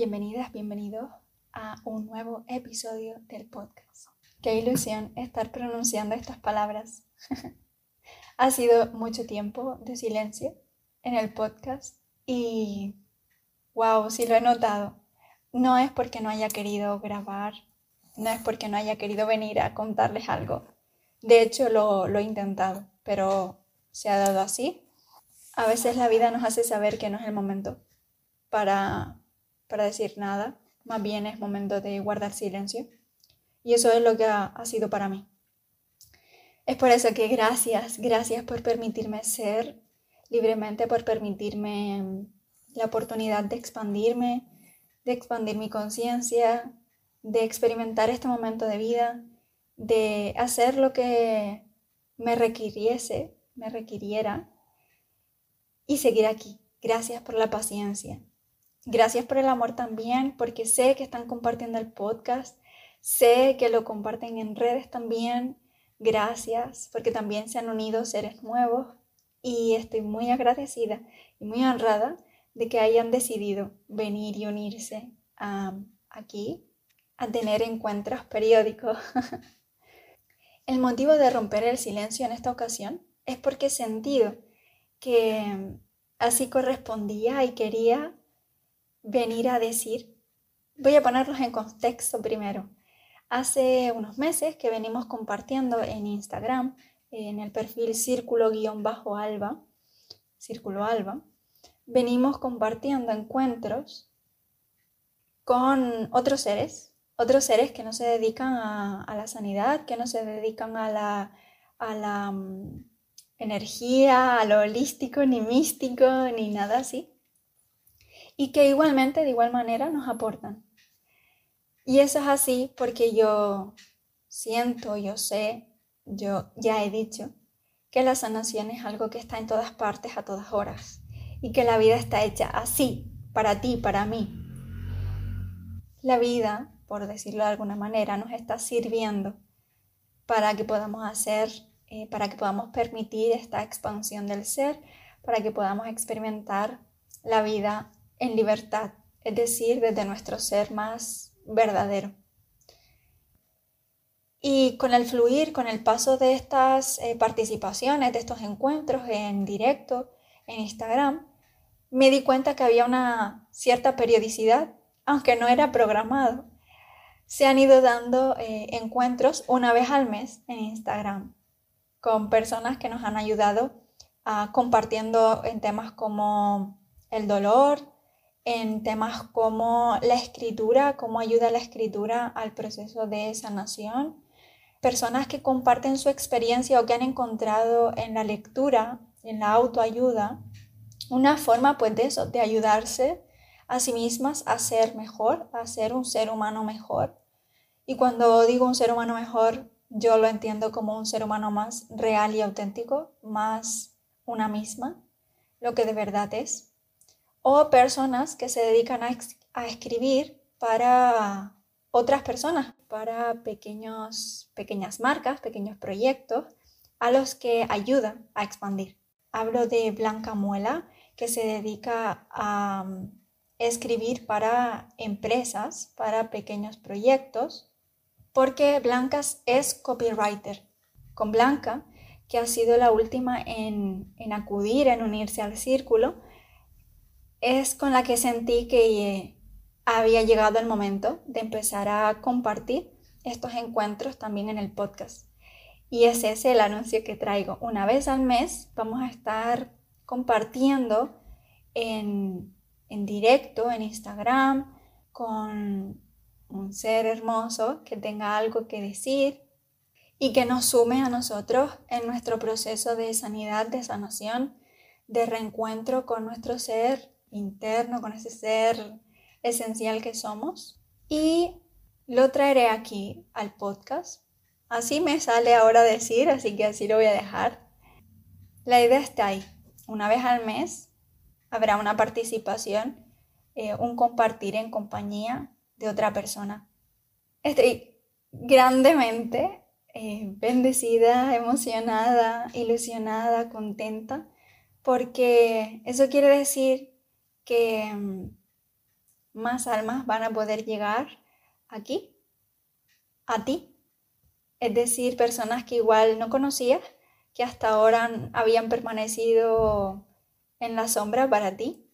bienvenidas, bienvenidos a un nuevo episodio del podcast. Qué ilusión estar pronunciando estas palabras. ha sido mucho tiempo de silencio en el podcast y wow, sí lo he notado. No es porque no haya querido grabar, no es porque no haya querido venir a contarles algo. De hecho, lo, lo he intentado, pero se ha dado así. A veces la vida nos hace saber que no es el momento para, para decir nada, más bien es momento de guardar silencio. Y eso es lo que ha, sido para mí. Es por eso que gracias, gracias por permitirme ser libremente, por permitirme la oportunidad de expandirme, de expandir mi conciencia, de experimentar este momento de vida, de hacer lo que me requiriese, me requiriera y seguir aquí. Gracias por la paciencia. Gracias por el amor también, porque sé que están compartiendo el podcast, sé que lo comparten en redes también. Gracias, porque también se han unido seres nuevos y estoy muy agradecida y muy honrada de que hayan decidido venir y unirse aquí a tener encuentros periódicos. el motivo de romper el silencio en esta ocasión es porque he sentido que así correspondía y quería venir a decir, voy a ponerlos en contexto primero. Hace unos meses que venimos compartiendo en Instagram, en el perfil círculo-alba, círculo alba, venimos compartiendo encuentros con otros seres, otros seres que no se dedican a, la sanidad, que no se dedican a la, a la mm, energía, a lo holístico, ni místico, ni nada así, y que igualmente, de igual manera, nos aportan. Y eso es así porque yo siento, yo sé, yo ya he dicho que la sanación es algo que está en todas partes a todas horas y que la vida está hecha así, para ti, para mí. La vida, por decirlo de alguna manera, nos está sirviendo para que podamos hacer, eh, para que podamos permitir esta expansión del ser, para que podamos experimentar la vida en libertad, es decir, desde nuestro ser más verdadero. Y con el fluir, con el paso de estas eh, participaciones, de estos encuentros en directo, en Instagram, me di cuenta que había una cierta periodicidad, aunque no era programado. Se han ido dando eh, encuentros una vez al mes en Instagram con personas que nos han ayudado a compartiendo en temas como el dolor, en temas como la escritura, cómo ayuda la escritura al proceso de sanación. Personas que comparten su experiencia o que han encontrado en la lectura, en la autoayuda, una forma pues de de ayudarse a sí mismas a ser mejor, a ser un ser humano mejor. Y cuando digo un ser humano mejor, yo lo entiendo como un ser humano más real y auténtico, más una misma, lo que de verdad es o personas que se dedican a, escribir para otras personas, para pequeños, pequeñas marcas, pequeños proyectos a los que ayuda a expandir. Hablo de Blanca Muela, que se dedica a mm, escribir para empresas, para pequeños proyectos, porque Blanca es copywriter. Con Blanca, que ha sido la última en, en acudir, en unirse al círculo, es con la que sentí que había llegado el momento de empezar a compartir estos encuentros también en el podcast. Y ese es el anuncio que traigo. Una vez al mes vamos a estar compartiendo en, en directo en Instagram con un ser hermoso que tenga algo que decir y que nos sume a nosotros en nuestro proceso de sanidad, de sanación, de reencuentro con nuestro ser interno, con ese ser esencial que somos. Y lo traeré aquí al podcast. Así me sale ahora decir, así que así lo voy a dejar. La idea está ahí. Una vez al mes habrá una participación, eh, un compartir en compañía de otra persona. Estoy grandemente eh, bendecida, emocionada, ilusionada, contenta, porque eso quiere decir que mm, más almas van a poder llegar aquí, a ti. Es decir, personas que igual no conocías, que hasta ahora habían permanecido en la sombra para ti.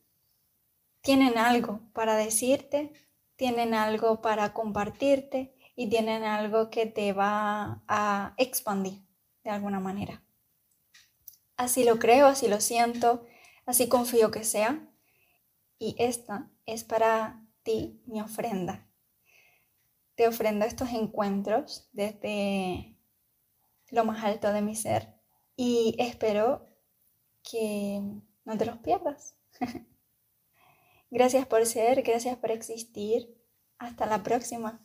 Tienen algo para decirte, tienen algo para compartirte y tienen algo que te va a expandir de alguna manera. Así lo creo, así lo siento, así confío que sea. Y esta es para ti mi ofrenda. Te ofrendo estos encuentros desde lo más alto de mi ser y espero que no te los pierdas. gracias por ser, gracias por existir. Hasta la próxima.